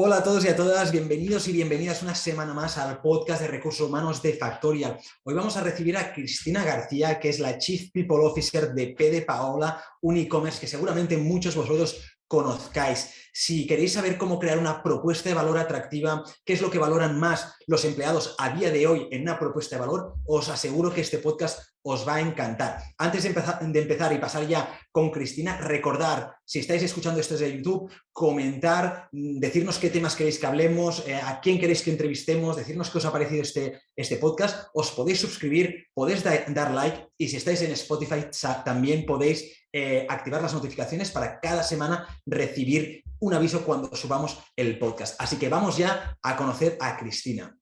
Hola a todos y a todas, bienvenidos y bienvenidas una semana más al podcast de recursos humanos de Factorial. Hoy vamos a recibir a Cristina García, que es la Chief People Officer de PD Paola, un e-commerce que seguramente muchos vosotros conozcáis. Si queréis saber cómo crear una propuesta de valor atractiva, qué es lo que valoran más los empleados a día de hoy en una propuesta de valor, os aseguro que este podcast os va a encantar. Antes de empezar, de empezar y pasar ya con Cristina, recordar, si estáis escuchando esto desde YouTube, comentar, mm, decirnos qué temas queréis que hablemos, eh, a quién queréis que entrevistemos, decirnos qué os ha parecido este, este podcast. Os podéis suscribir, podéis dar like y si estáis en Spotify también podéis eh, activar las notificaciones para cada semana recibir un aviso cuando subamos el podcast. Así que vamos ya a conocer a Cristina.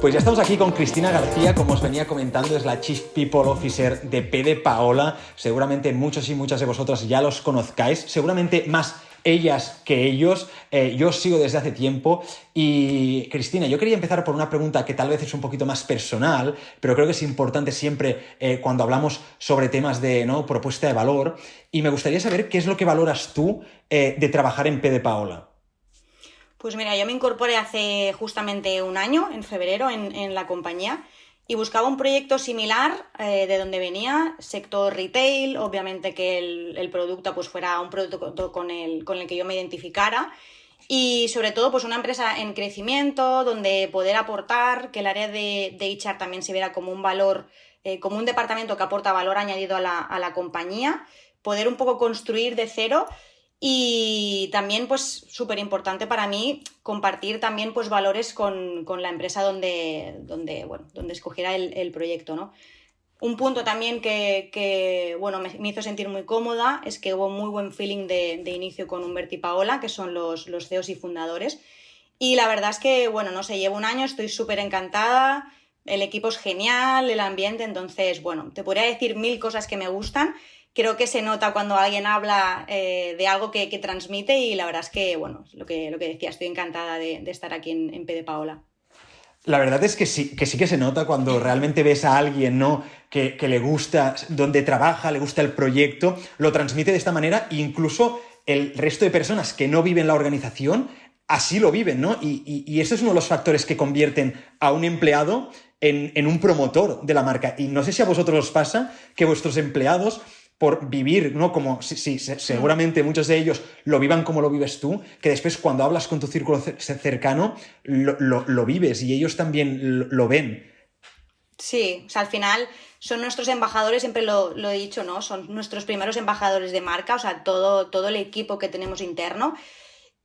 Pues ya estamos aquí con Cristina García, como os venía comentando, es la Chief People Officer de PD Paola. Seguramente muchos y muchas de vosotras ya los conozcáis, seguramente más ellas que ellos. Eh, yo sigo desde hace tiempo y Cristina, yo quería empezar por una pregunta que tal vez es un poquito más personal, pero creo que es importante siempre eh, cuando hablamos sobre temas de ¿no? propuesta de valor y me gustaría saber qué es lo que valoras tú eh, de trabajar en PD Paola. Pues mira, yo me incorporé hace justamente un año, en febrero, en, en la compañía y buscaba un proyecto similar eh, de donde venía, sector retail, obviamente que el, producto pues fuera un producto con el, con el que yo me identificara y sobre todo pues una empresa en crecimiento donde poder aportar, que el área de, de HR también se viera como un valor, eh, como un departamento que aporta valor añadido a la, a la compañía, poder un poco construir de cero y también, pues, súper importante para mí compartir también, pues, valores con, la empresa donde, donde, bueno, donde escogiera el, proyecto, ¿no? Un punto también que, bueno, me, hizo sentir muy cómoda es que hubo muy buen feeling de, inicio con Humberto y Paola, que son los, los CEOs y fundadores. Y la verdad es que, bueno, no sé, llevo un año, estoy súper encantada, el equipo es genial, el ambiente, entonces, bueno, te podría decir mil cosas que me gustan, creo que se nota cuando alguien habla eh, de algo que, transmite y la verdad es que, bueno, lo que, lo que decía, estoy encantada de, estar aquí en, en P de Paola. La verdad es que sí, que sí que se nota cuando realmente ves a alguien, ¿no? Que, le gusta donde trabaja, le gusta el proyecto, lo transmite de esta manera e incluso el resto de personas que no viven la organización así lo viven, ¿no? Y, y, eso es uno de los factores que convierten a un empleado en, en, un promotor de la marca. Y no sé si a vosotros os pasa que vuestros empleados por vivir, ¿no? Como si, seguramente muchos de ellos lo vivan como lo vives tú, que después cuando hablas con tu círculo cercano lo, vives y ellos también lo, ven. Sí, o sea, al final son nuestros embajadores, siempre lo, lo, he dicho, ¿no? Son nuestros primeros embajadores de marca, o sea, todo, todo el equipo que tenemos interno.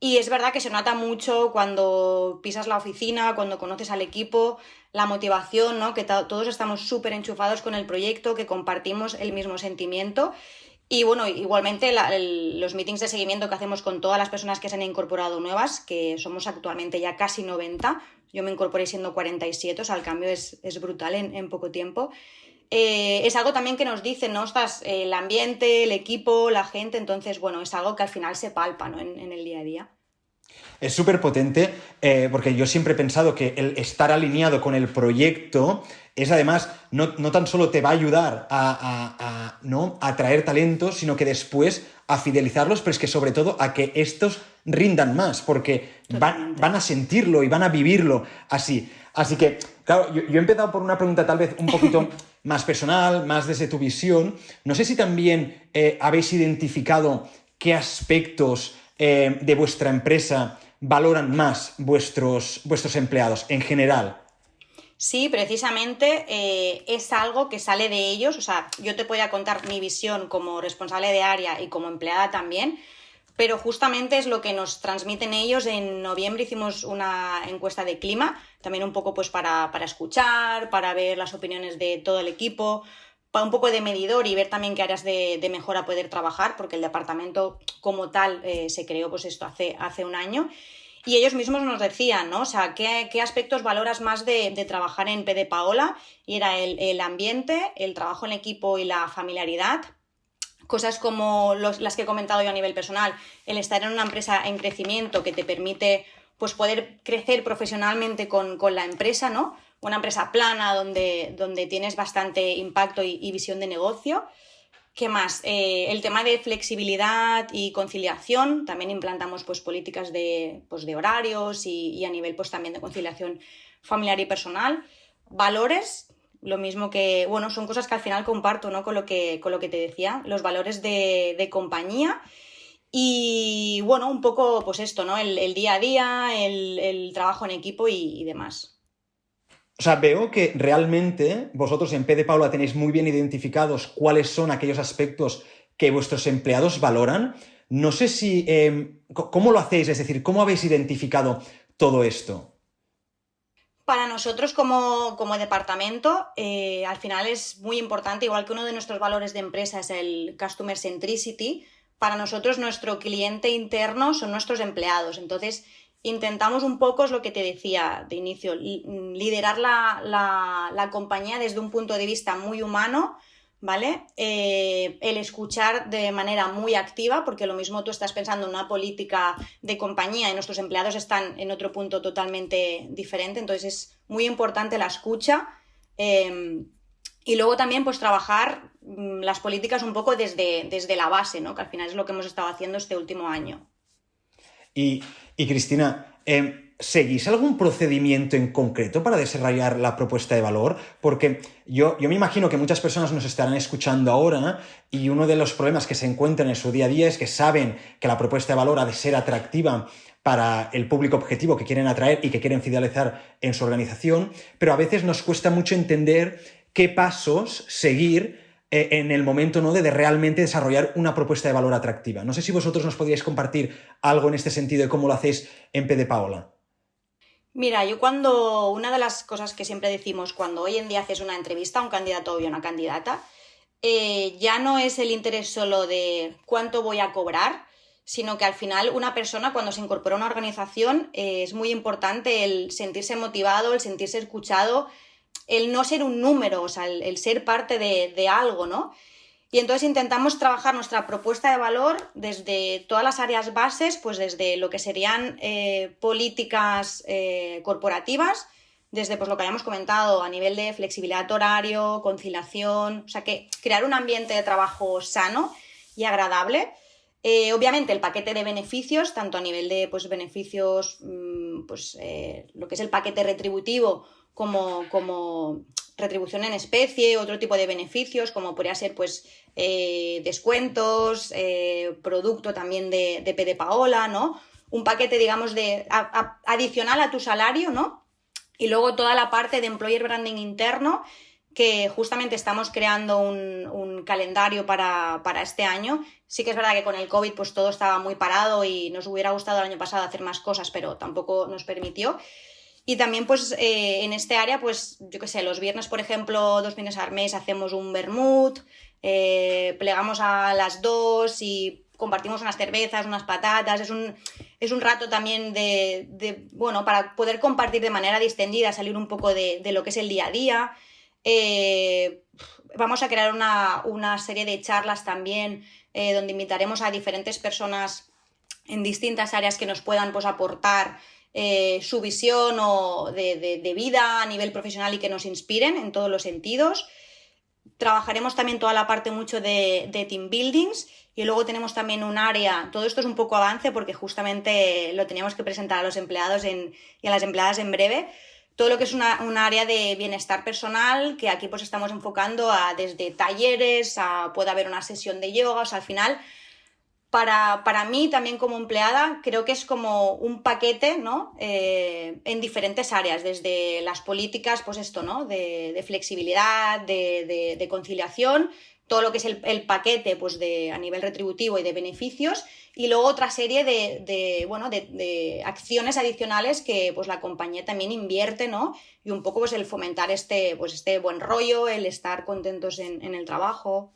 Y es verdad que se nota mucho cuando pisas la oficina, cuando conoces al equipo, la motivación, ¿no? Que todos estamos súper enchufados con el proyecto, que compartimos el mismo sentimiento. Y bueno, igualmente los meetings de seguimiento que hacemos con todas las personas que se han incorporado nuevas, que somos actualmente ya casi 90, yo me incorporé siendo 47, o sea, el cambio es, brutal en, poco tiempo. Eh, es algo también que nos dicen, ¿no? Estás, el ambiente, el equipo, la gente, entonces, bueno, es algo que al final se palpa, ¿no? En, el día a día. Es súper potente eh, porque yo siempre he pensado que el estar alineado con el proyecto es además, no, tan solo te va a ayudar a, ¿no? a atraer talentos, sino que después a fidelizarlos, pero es que sobre todo a que estos rindan más, porque van, van, a sentirlo y van a vivirlo así. Así que, claro, yo, he empezado por una pregunta tal vez un poquito más personal, más desde tu visión. No sé si también eh, habéis identificado qué aspectos eh, de vuestra empresa valoran más vuestros, vuestros empleados en general. Sí, precisamente eh, es algo que sale de ellos. O sea, yo te podría contar mi visión como responsable de área y como empleada también, pero justamente es lo que nos transmiten ellos. En noviembre hicimos una encuesta de clima, también un poco pues para, escuchar, para ver las opiniones de todo el equipo, para un poco de medidor y ver también qué áreas de, de mejora poder trabajar, porque el departamento como tal eh, se creó pues esto hace, hace un año. Y ellos mismos nos decían, ¿no? O sea, ¿qué, aspectos valoras más de, trabajar en PD Paola? Y era el, el ambiente, el trabajo en equipo y la familiaridad, cosas como las que he comentado yo a nivel personal, el estar en una empresa en crecimiento que te permite pues poder crecer profesionalmente con, la empresa, ¿no? Una empresa plana donde, donde tienes bastante impacto y, visión de negocio. ¿Qué más? Eh, el tema de flexibilidad y conciliación. También implantamos pues, políticas de, pues, de horarios y, a nivel pues, también de conciliación familiar y personal. Valores, lo mismo que, bueno, son cosas que al final comparto ¿no? con, lo que, con lo que te decía, los valores de, de compañía y bueno, un poco pues esto, ¿no? El, día a día, el, trabajo en equipo y, demás. O sea, veo que realmente vosotros en P de Paula tenéis muy bien identificados cuáles son aquellos aspectos que vuestros empleados valoran. No sé si, em, ¿cómo lo hacéis? Es decir, ¿cómo habéis identificado todo esto? Para nosotros como, departamento, eh, al final es muy importante, igual que uno de nuestros valores de empresa es el Customer Centricity, para nosotros nuestro cliente interno son nuestros empleados. Entonces, intentamos un poco, es lo que te decía de inicio, liderar la, compañía desde un punto de vista muy humano, ¿vale? Eh, el escuchar de manera muy activa, porque lo mismo tú estás pensando en una política de compañía y nuestros empleados están en otro punto totalmente diferente. Entonces, es muy importante la escucha. Eh, y luego también, pues, trabajar mm, las políticas un poco desde, desde la base, ¿no? Que al final es lo que hemos estado haciendo este último año. Y, Cristina, em, ¿seguís algún procedimiento en concreto para desarrollar la propuesta de valor? Porque yo, yo me imagino que muchas personas nos estarán escuchando ahora y uno de los problemas que se encuentran en su día a día es que saben que la propuesta de valor ha de ser atractiva para el público objetivo que quieren atraer y que quieren fidelizar en su organización, pero a veces nos cuesta mucho entender qué pasos seguir eh, en el momento ¿no? de, realmente desarrollar una propuesta de valor atractiva. No sé si vosotros nos podríais compartir algo en este sentido de cómo lo hacéis en P de Paola. Mira, yo cuando una de las cosas que siempre decimos cuando hoy en día haces una entrevista a un candidato o a una candidata, eh, ya no es el interés solo de cuánto voy a cobrar, sino que al final una persona cuando se incorpora a una organización eh, es muy importante el sentirse motivado, el sentirse escuchado, el no ser un número, o sea, el, ser parte de, algo, ¿no? Y entonces intentamos trabajar nuestra propuesta de valor desde todas las áreas bases, pues desde lo que serían eh, políticas eh, corporativas, desde pues, lo que habíamos comentado a nivel de flexibilidad horario, conciliación, o sea, que crear un ambiente de trabajo sano y agradable. Eh, obviamente el paquete de beneficios, tanto a nivel de pues, beneficios, mm, pues lo que es el paquete retributivo como, como retribución en especie, otro tipo de beneficios, como podría ser pues eh, descuentos, eh, producto también de, de P Paola, ¿no? Un paquete, digamos, de adicional a tu salario, ¿no? Y luego toda la parte de employer branding interno, que justamente estamos creando un, calendario para, para, este año. Sí que es verdad que con el COVID pues todo estaba muy parado y nos hubiera gustado el año pasado hacer más cosas, pero tampoco nos permitió. Y también, pues, eh, en este área, pues, yo qué sé, los viernes, por ejemplo, dos viernes al mes hacemos un vermut, eh, plegamos a las dos y compartimos unas cervezas, unas patatas. Es un, es un rato también de, bueno, para poder compartir de manera distendida, salir un poco de, lo que es el día a día. Eh, vamos a crear una, serie de charlas también donde invitaremos a diferentes personas en distintas áreas que nos puedan pues, aportar eh, su visión o de, vida a nivel profesional y que nos inspiren en todos los sentidos. Trabajaremos también toda la parte mucho de, team buildings y luego tenemos también un área, todo esto es un poco avance porque justamente lo teníamos que presentar a los empleados y a las empleadas en breve, todo lo que es una, un área de bienestar personal, que aquí pues estamos enfocando a desde talleres, puede haber una sesión de yoga, o sea, al final para, mí también como empleada creo que es como un paquete, ¿no? Eh, en diferentes áreas, desde las políticas, pues esto, ¿no? De, flexibilidad, de, conciliación, todo lo que es el, paquete, pues de, a nivel retributivo y de beneficios, y luego otra serie de, bueno, de, acciones adicionales que pues la compañía también invierte, ¿no? Y un poco pues el fomentar este, pues este buen rollo, el estar contentos en, en el trabajo.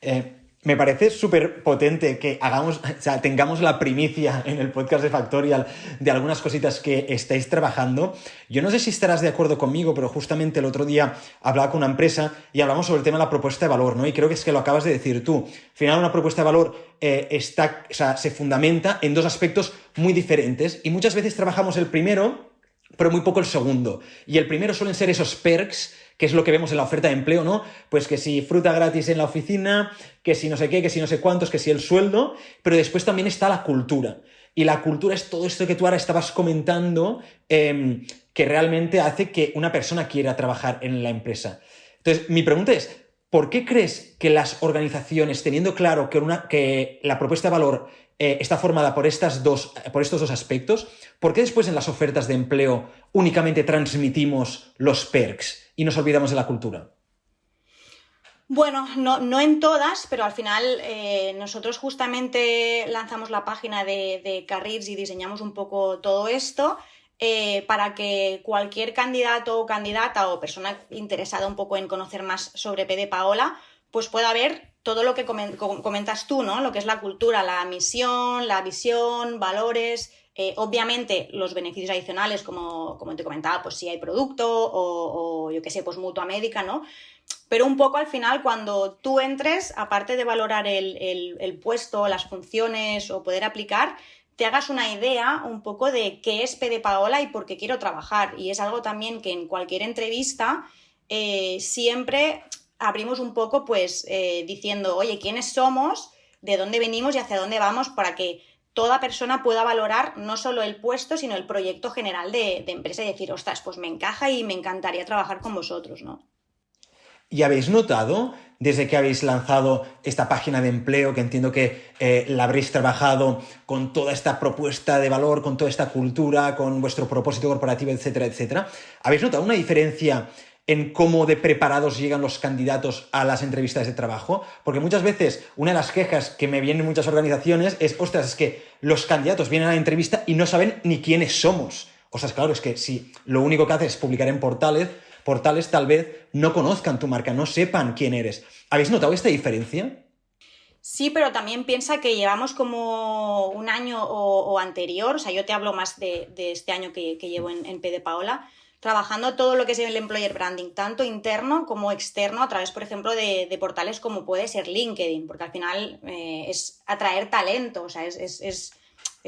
Eh, me parece súper potente que hagamos, o sea, tengamos la primicia en el podcast de Factorial de algunas cositas que estáis trabajando. Yo no sé si estarás de acuerdo conmigo, pero justamente el otro día hablaba con una empresa y hablamos sobre el tema de la propuesta de valor, ¿no? Y creo que es que lo acabas de decir tú. Al final, una propuesta de valor eh, está, o sea, se fundamenta en dos aspectos muy diferentes y muchas veces trabajamos el primero pero muy poco el segundo. Y el primero suelen ser esos perks, que es lo que vemos en la oferta de empleo, ¿no? Pues que si fruta gratis en la oficina, que si no sé qué, que si no sé cuántos, que si el sueldo, pero después también está la cultura. Y la cultura es todo esto que tú ahora estabas comentando, em, que realmente hace que una persona quiera trabajar en la empresa. Entonces, mi pregunta es, ¿por qué crees que las organizaciones, teniendo claro que, la propuesta de valor eh, está formada por, estas dos, por estos dos aspectos, ¿por qué después en las ofertas de empleo únicamente transmitimos los perks y nos olvidamos de la cultura? Bueno, no, en todas, pero al final eh, nosotros justamente lanzamos la página de, de y diseñamos un poco todo esto. Eh, para que cualquier candidato o candidata o persona interesada un poco en conocer más sobre PD Paola, pues pueda ver todo lo que comentas tú, ¿no? Lo que es la cultura, la misión, la visión, valores, eh, obviamente los beneficios adicionales, como, como, te comentaba, pues si hay producto o, yo qué sé, pues mutua médica, ¿no? Pero un poco al final, cuando tú entres, aparte de valorar el, el puesto, las funciones o poder aplicar, te hagas una idea un poco de qué es PD Paola y por qué quiero trabajar. Y es algo también que en cualquier entrevista eh, siempre abrimos un poco pues eh, diciendo, oye, ¿quiénes somos? ¿De dónde venimos y hacia dónde vamos? Para que toda persona pueda valorar no solo el puesto, sino el proyecto general de, empresa y decir, ostras, pues me encaja y me encantaría trabajar con vosotros, ¿no? ¿Y habéis notado, desde que habéis lanzado esta página de empleo, que entiendo que eh, la habréis trabajado con toda esta propuesta de valor, con toda esta cultura, con vuestro propósito corporativo, etcétera, etcétera, ¿habéis notado una diferencia en cómo de preparados llegan los candidatos a las entrevistas de trabajo, porque muchas veces una de las quejas que me vienen en muchas organizaciones es, ostras, es que los candidatos vienen a la entrevista y no saben ni quiénes somos. O sea, claro, es que si lo único que haces es publicar en portales, portales tal vez no conozcan tu marca, no sepan quién eres. ¿Habéis notado esta diferencia? Sí, pero también piensa que llevamos como un año o, anterior, o sea, yo te hablo más de, este año que, llevo en, en P de Paola, trabajando todo lo que es el employer branding, tanto interno como externo, a través, por ejemplo, de, portales como puede ser LinkedIn, porque al final eh, es atraer talento, o sea, es,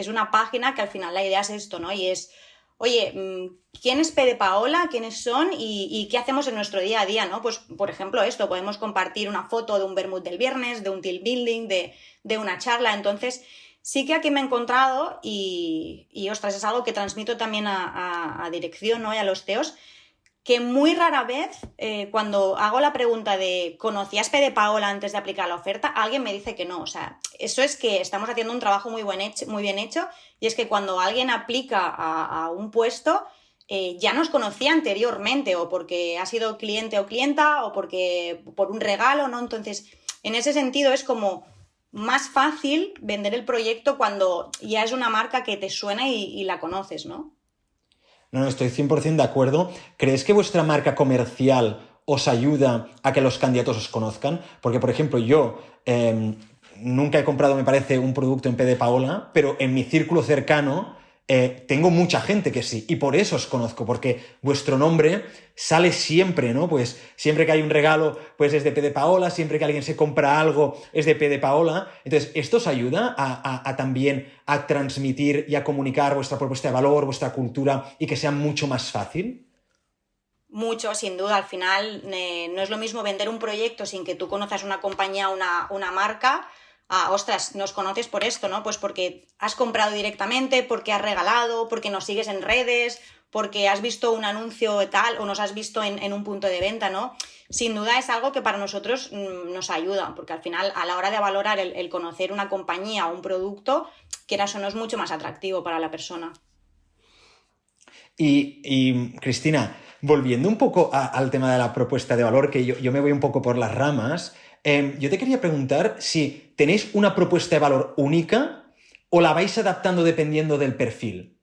una página que al final la idea es esto, ¿no? Y es, oye, mm, ¿quién es Pede Paola? ¿Quiénes son? Y, qué hacemos en nuestro día a día, ¿no? Pues, por ejemplo, esto, podemos compartir una foto de un Bermud del viernes, de un team building, de, de una charla, entonces Sí que aquí me he encontrado y, y ostras, es algo que transmito también a, dirección ¿no? y a los CEOs, que muy rara vez, eh, cuando hago la pregunta de ¿conocías P de Paola antes de aplicar la oferta? Alguien me dice que no. O sea, eso es que estamos haciendo un trabajo muy, buen hecho, muy bien hecho y es que cuando alguien aplica a, un puesto, eh, ya nos conocía anteriormente o porque ha sido cliente o clienta o porque por un regalo, ¿no? Entonces, en ese sentido es como más fácil vender el proyecto cuando ya es una marca que te suena y, la conoces, ¿no? No, no, estoy 100% de acuerdo. ¿Crees que vuestra marca comercial os ayuda a que los candidatos os conozcan? Porque, por ejemplo, yo em, nunca he comprado, me parece, un producto en P de Paola, pero en mi círculo cercano eh, tengo mucha gente que sí, y por eso os conozco, porque vuestro nombre sale siempre, ¿no? Pues siempre que hay un regalo, pues es de P de Paola, siempre que alguien se compra algo, es de P de Paola. Entonces, ¿esto os ayuda a, también a transmitir y a comunicar vuestra propuesta de valor, vuestra cultura, y que sea mucho más fácil? Mucho, sin duda. Al final, eh, no es lo mismo vender un proyecto sin que tú conozcas una compañía, una, una marca, ah, ostras, nos conoces por esto, ¿no? Pues porque has comprado directamente, porque has regalado, porque nos sigues en redes, porque has visto un anuncio tal o nos has visto en, un punto de venta, ¿no? Sin duda es algo que para nosotros mm, nos ayuda, porque al final a la hora de valorar el, conocer una compañía o un producto, quieras o no es mucho más atractivo para la persona. Y, Cristina, volviendo un poco al tema de la propuesta de valor, que yo, yo me voy un poco por las ramas, Em, yo te quería preguntar si tenéis una propuesta de valor única o la vais adaptando dependiendo del perfil.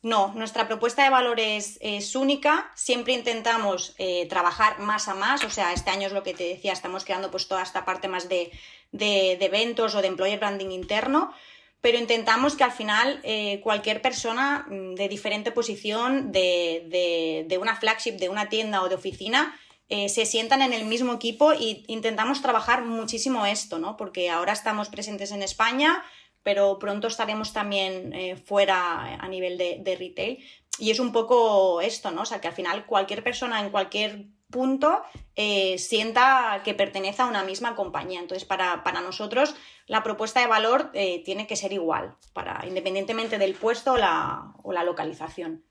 No, nuestra propuesta de valor es, única. Siempre intentamos eh, trabajar más a más. O sea, este año es lo que te decía, estamos creando pues toda esta parte más de, eventos o de employer branding interno. Pero intentamos que al final eh, cualquier persona mm, de diferente posición, de, de, una flagship, de una tienda o de oficina, eh, se sientan en el mismo equipo e intentamos trabajar muchísimo esto, ¿no? Porque ahora estamos presentes en España, pero pronto estaremos también eh, fuera a nivel de, retail. y es un poco esto, ¿no? O sea, que al final cualquier persona en cualquier punto eh, sienta que pertenece a una misma compañía. Entonces, para, nosotros, la propuesta de valor tiene que ser igual, para, independientemente del puesto o la, localización.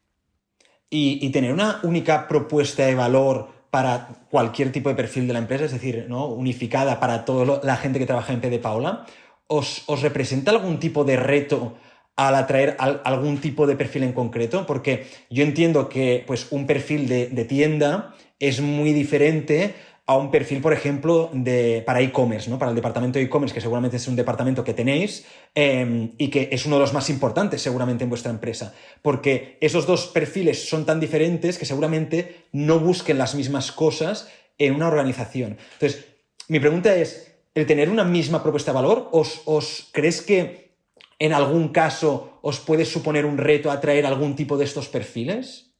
Y, tener una única propuesta de valor para cualquier tipo de perfil de la empresa, es decir, ¿no? unificada para toda la gente que trabaja en PD Paula, ¿os, ¿os representa algún tipo de reto al atraer algún tipo de perfil en concreto, porque yo entiendo que pues, un perfil de, tienda es muy diferente a un perfil, por ejemplo, de, para e-commerce, ¿no? para el departamento de e-commerce, que seguramente es un departamento que tenéis em, y que es uno de los más importantes seguramente en vuestra empresa, porque esos dos perfiles son tan diferentes que seguramente no busquen las mismas cosas en una organización. Entonces, mi pregunta es, ¿el tener una misma propuesta de valor, os, os crees que en algún caso os puede suponer un reto atraer algún tipo de estos perfiles?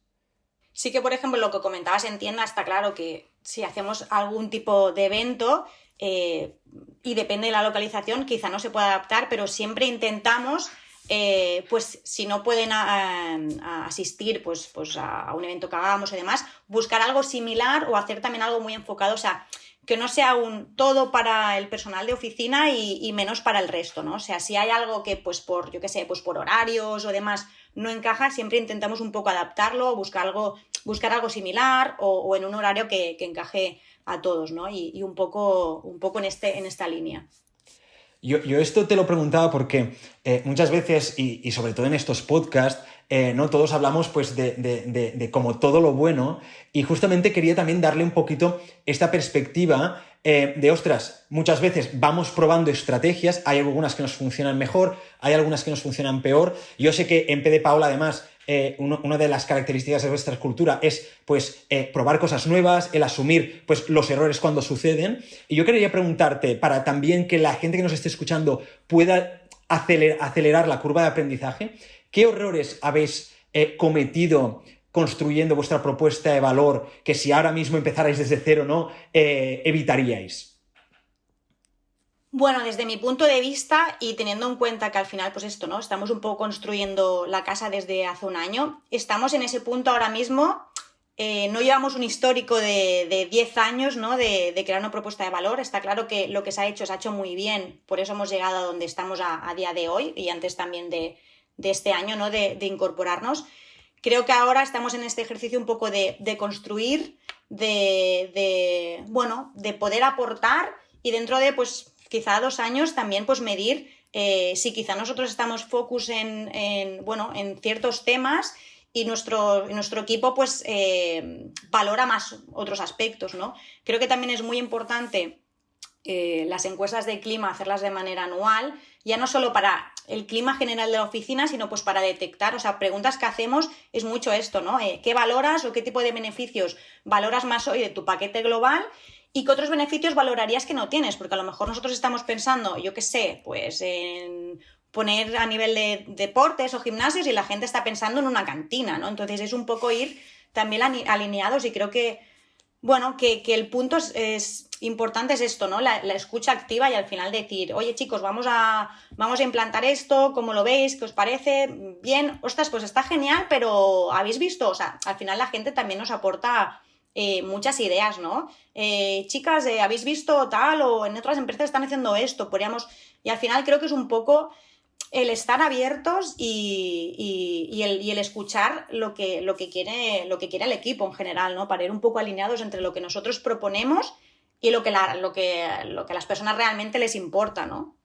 Sí que, por ejemplo, lo que comentabas en tienda, está claro que si hacemos algún tipo de evento eh, y depende de la localización, quizá no se pueda adaptar, pero siempre intentamos eh, pues si no pueden asistir pues, pues a un evento que hagamos y demás, buscar algo similar o hacer también algo muy enfocado, o sea, que no sea un todo para el personal de oficina y, menos para el resto, ¿no? O sea, si hay algo que, pues por, yo qué sé, pues por horarios o demás no encaja, siempre intentamos un poco adaptarlo, buscar algo, buscar algo similar o, en un horario que, encaje a todos, ¿no? Y, un poco, un poco en, este, en esta línea. Yo, esto te lo preguntaba porque eh, muchas veces, y, sobre todo en estos podcasts, eh, ¿no? Todos hablamos pues de, como todo lo bueno y justamente quería también darle un poquito esta perspectiva eh, de, ostras, muchas veces vamos probando estrategias, hay algunas que nos funcionan mejor, hay algunas que nos funcionan peor. Yo sé que en PD Paula además eh, una de las características de nuestra cultura es pues probar cosas nuevas, el asumir pues los errores cuando suceden. Y yo quería preguntarte, para también que la gente que nos esté escuchando pueda acelerar, la curva de aprendizaje, ¿qué errores habéis eh, cometido construyendo vuestra propuesta de valor que si ahora mismo empezarais desde cero, ¿no? evitaríais? Bueno, desde mi punto de vista y teniendo en cuenta que al final, pues esto, ¿no? Estamos un poco construyendo la casa desde hace un año. Estamos en ese punto ahora mismo. Eh, no llevamos un histórico de, 10 años, ¿no? De, crear una propuesta de valor. Está claro que lo que se ha hecho se ha hecho muy bien. Por eso hemos llegado a donde estamos a, día de hoy y antes también de, este año, ¿no? De, incorporarnos. Creo que ahora estamos en este ejercicio un poco de, construir, de, bueno, de poder aportar y dentro de, pues, quizá dos años también pues medir eh, si quizá nosotros estamos focus en, bueno, en ciertos temas y nuestro, nuestro equipo pues eh, valora más otros aspectos, ¿no? Creo que también es muy importante eh, las encuestas de clima hacerlas de manera anual, ya no solo para el clima general de la oficina, sino pues para detectar, o sea, preguntas que hacemos es mucho esto, ¿no? ¿Qué valoras o qué tipo de beneficios valoras más hoy de tu paquete global y qué otros beneficios valorarías que no tienes, porque a lo mejor nosotros estamos pensando, yo qué sé, pues en poner a nivel de deportes o gimnasios y la gente está pensando en una cantina, ¿no? Entonces es un poco ir también alineados y creo que, bueno, que, el punto es, importante es esto, ¿no? La, escucha activa y al final decir, oye chicos, vamos a, vamos a implantar esto, ¿cómo lo veis? ¿Qué os parece? Bien, ostras, pues está genial, pero ¿habéis visto? O sea, al final la gente también nos aporta eh, muchas ideas, ¿no? Eh, chicas, eh, ¿habéis visto tal o en otras empresas están haciendo esto? Podríamos... Y al final creo que es un poco el estar abiertos y, el, escuchar lo que, lo, que quiere, lo que quiere el equipo en general, ¿no? Para ir un poco alineados entre lo que nosotros proponemos y lo que, lo que, lo que a las personas realmente les importa, ¿no?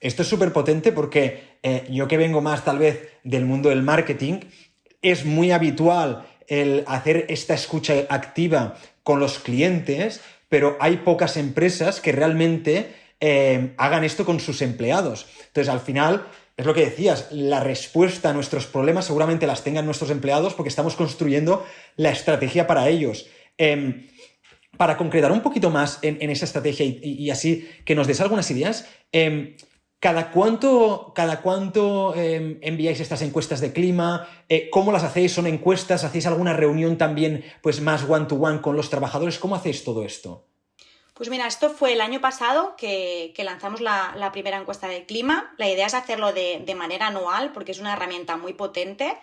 Esto es súper potente porque yo que vengo más tal vez del mundo del marketing, es muy habitual el hacer esta escucha activa con los clientes, pero hay pocas empresas que realmente eh, hagan esto con sus empleados. Entonces, al final, es lo que decías, la respuesta a nuestros problemas seguramente las tengan nuestros empleados porque estamos construyendo la estrategia para ellos. Em, para concretar un poquito más en, esa estrategia y, así que nos des algunas ideas, em, ¿Cada cuánto, cada cuánto em, enviáis estas encuestas de clima? Eh, ¿Cómo las hacéis? ¿Son encuestas? ¿Hacéis alguna reunión también pues, más one-to-one con los trabajadores? ¿Cómo hacéis todo esto? Pues mira, esto fue el año pasado que, lanzamos la, primera encuesta de clima. La idea es hacerlo de, manera anual porque es una herramienta muy potente.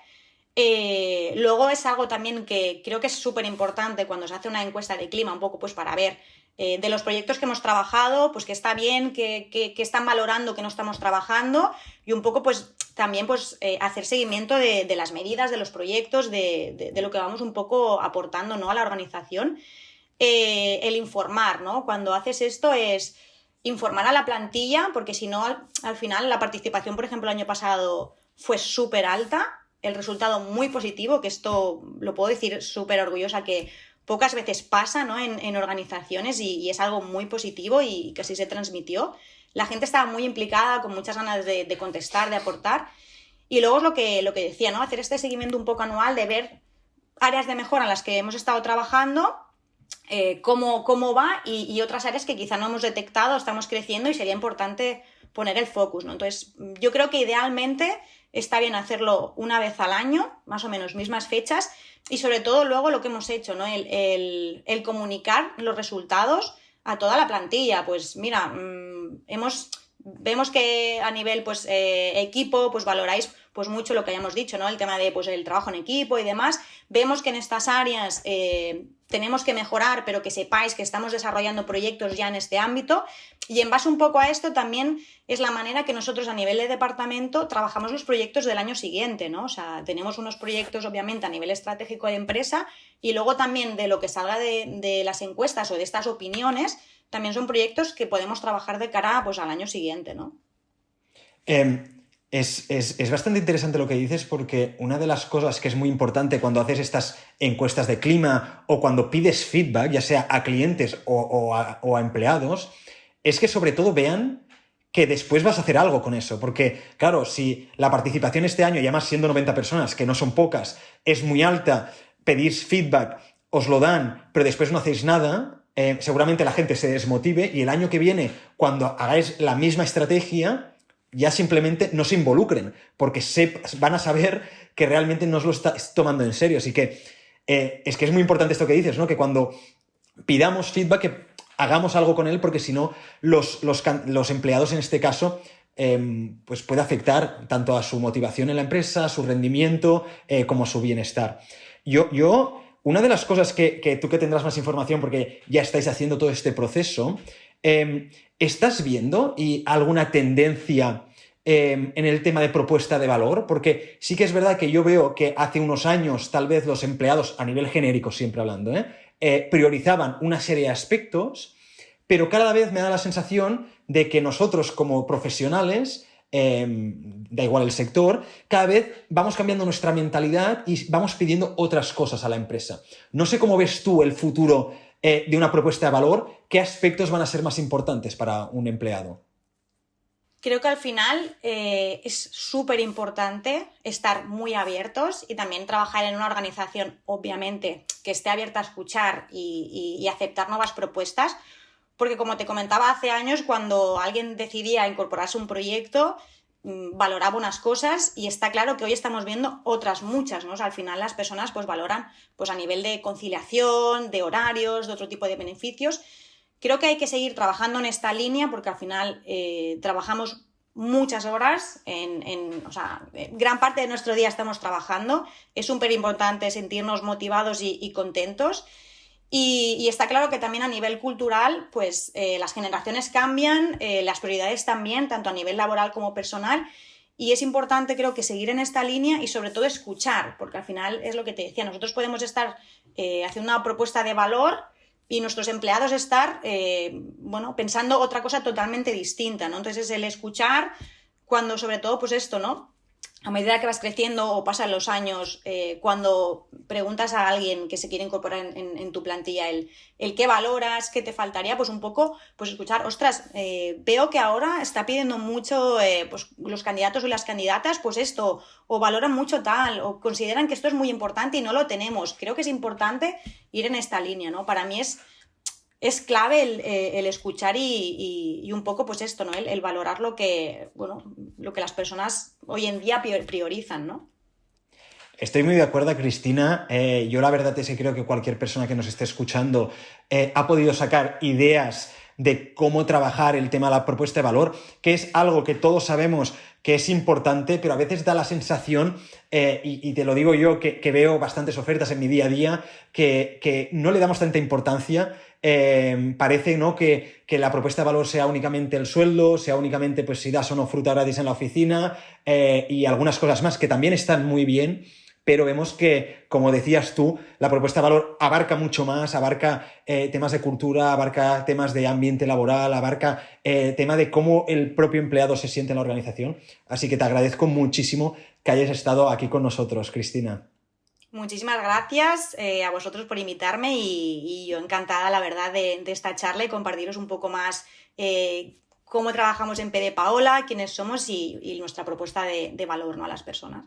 Eh, luego es algo también que creo que es súper importante cuando se hace una encuesta de clima, un poco pues para ver eh, de los proyectos que hemos trabajado, pues que está bien, que, están valorando que no estamos trabajando y un poco pues también pues eh, hacer seguimiento de, las medidas, de los proyectos, de, lo que vamos un poco aportando ¿no? a la organización. el informar, ¿no? Cuando haces esto es informar a la plantilla, porque si no, al, final la participación, por ejemplo, el año pasado fue súper alta, el resultado muy positivo, que esto lo puedo decir súper orgullosa, que pocas veces pasa ¿no? en, organizaciones y, es algo muy positivo y que así se transmitió. La gente estaba muy implicada, con muchas ganas de, contestar, de aportar. Y luego es lo que, lo que decía, ¿no? Hacer este seguimiento un poco anual de ver áreas de mejora en las que hemos estado trabajando eh, cómo, cómo, va y, otras áreas que quizá no hemos detectado, estamos creciendo y sería importante poner el focus, ¿no? Entonces, yo creo que idealmente está bien hacerlo una vez al año, más o menos mismas fechas, y sobre todo luego lo que hemos hecho, ¿no? El, comunicar los resultados a toda la plantilla. Pues mira, mm, hemos vemos que a nivel pues eh, equipo pues valoráis pues mucho lo que hayamos dicho no el tema de pues el trabajo en equipo y demás. Vemos que en estas áreas eh, tenemos que mejorar pero que sepáis que estamos desarrollando proyectos ya en este ámbito. Y en base un poco a esto también es la manera que nosotros a nivel de departamento trabajamos los proyectos del año siguiente no o sea tenemos unos proyectos obviamente a nivel estratégico de empresa y luego también de lo que salga de, de las encuestas o de estas opiniones también son proyectos que podemos trabajar de cara pues, al año siguiente, ¿no? Em, es, bastante interesante lo que dices porque una de las cosas que es muy importante cuando haces estas encuestas de clima o cuando pides feedback, ya sea a clientes o, a, o a empleados, es que sobre todo vean que después vas a hacer algo con eso. Porque, claro, si la participación este año, ya más siendo 90 personas, que no son pocas, es muy alta, pedís feedback, os lo dan, pero después no hacéis nada, eh, seguramente la gente se desmotive y el año que viene, cuando hagáis la misma estrategia, ya simplemente no se involucren, porque se, van a saber que realmente no os lo estáis tomando en serio. Así que eh, es que es muy importante esto que dices, ¿no? Que cuando pidamos feedback, que hagamos algo con él, porque si no, los, empleados en este caso em, pues puede afectar tanto a su motivación en la empresa, a su rendimiento, eh, como a su bienestar. Yo, yo una de las cosas que, tú que tendrás más información porque ya estáis haciendo todo este proceso, em, ¿estás viendo y alguna tendencia em, en el tema de propuesta de valor? Porque sí que es verdad que yo veo que hace unos años tal vez los empleados, a nivel genérico siempre hablando, ¿eh? Eh, priorizaban una serie de aspectos, pero cada vez me da la sensación de que nosotros como profesionales Em, da igual el sector, cada vez vamos cambiando nuestra mentalidad y vamos pidiendo otras cosas a la empresa. No sé cómo ves tú el futuro eh, de una propuesta de valor, qué aspectos van a ser más importantes para un empleado. Creo que al final eh, es súper importante estar muy abiertos y también trabajar en una organización, obviamente, que esté abierta a escuchar y aceptar nuevas propuestas, porque como te comentaba hace años, cuando alguien decidía incorporarse a un proyecto, valoraba unas cosas y está claro que hoy estamos viendo otras muchas, ¿no? al final las personas pues valoran pues a nivel de conciliación, de horarios, de otro tipo de beneficios. Creo que hay que seguir trabajando en esta línea porque al final eh, trabajamos muchas horas, en, o sea, gran parte de nuestro día estamos trabajando. Es súper importante sentirnos motivados y contentos. Y, está claro que también a nivel cultural, pues eh, las generaciones cambian, eh, las prioridades también, tanto a nivel laboral como personal. Y es importante, creo que, seguir en esta línea y sobre todo escuchar, porque al final es lo que te decía, nosotros podemos estar eh, haciendo una propuesta de valor y nuestros empleados estar, bueno, pensando otra cosa totalmente distinta, ¿no? Entonces es el escuchar cuando sobre todo, pues esto, ¿no? A medida que vas creciendo o pasan los años, eh, cuando preguntas a alguien que se quiere incorporar en, tu plantilla el, el, qué valoras, qué te faltaría, pues un poco, pues escuchar, ostras, eh, veo que ahora está pidiendo mucho, eh, pues los candidatos o las candidatas, pues esto, o valoran mucho tal, o consideran que esto es muy importante y no lo tenemos. Creo que es importante ir en esta línea, ¿no? Para mí es es clave el, eh, escuchar y, un poco, pues esto, ¿no? El, valorar lo que, bueno, lo que las personas hoy en día priorizan, ¿no? Estoy muy de acuerdo, Cristina. Eh, yo la verdad es que creo que cualquier persona que nos esté escuchando eh, ha podido sacar ideas de cómo trabajar el tema de la propuesta de valor, que es algo que todos sabemos que es importante, pero a veces da la sensación, y, te lo digo yo, que, veo bastantes ofertas en mi día a día, que, no le damos tanta importancia. Eh, parece ¿no? Que, la propuesta de valor sea únicamente el sueldo, sea únicamente pues, si das o no fruta gratis en la oficina eh, y algunas cosas más que también están muy bien pero vemos que, como decías tú, la propuesta de valor abarca mucho más, abarca eh, temas de cultura, abarca temas de ambiente laboral, abarca eh, tema de cómo el propio empleado se siente en la organización. Así que te agradezco muchísimo que hayas estado aquí con nosotros, Cristina. Muchísimas gracias eh, a vosotros por invitarme y, yo encantada, la verdad, de, esta charla y compartiros un poco más cómo trabajamos en PD Paola, quiénes somos y, nuestra propuesta de, de valor ¿no? a las personas.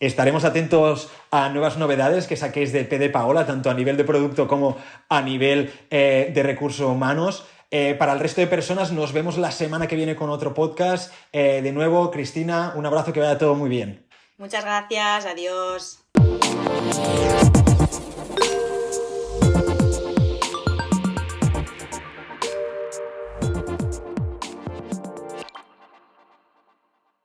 Estaremos atentos a nuevas novedades que saquéis de PD Paola, tanto a nivel de producto como a nivel eh, de recursos humanos. Eh, para el resto de personas, nos vemos la semana que viene con otro podcast. Eh, de nuevo, Cristina, un abrazo, que vaya todo muy bien. Muchas gracias, adiós. Yeah.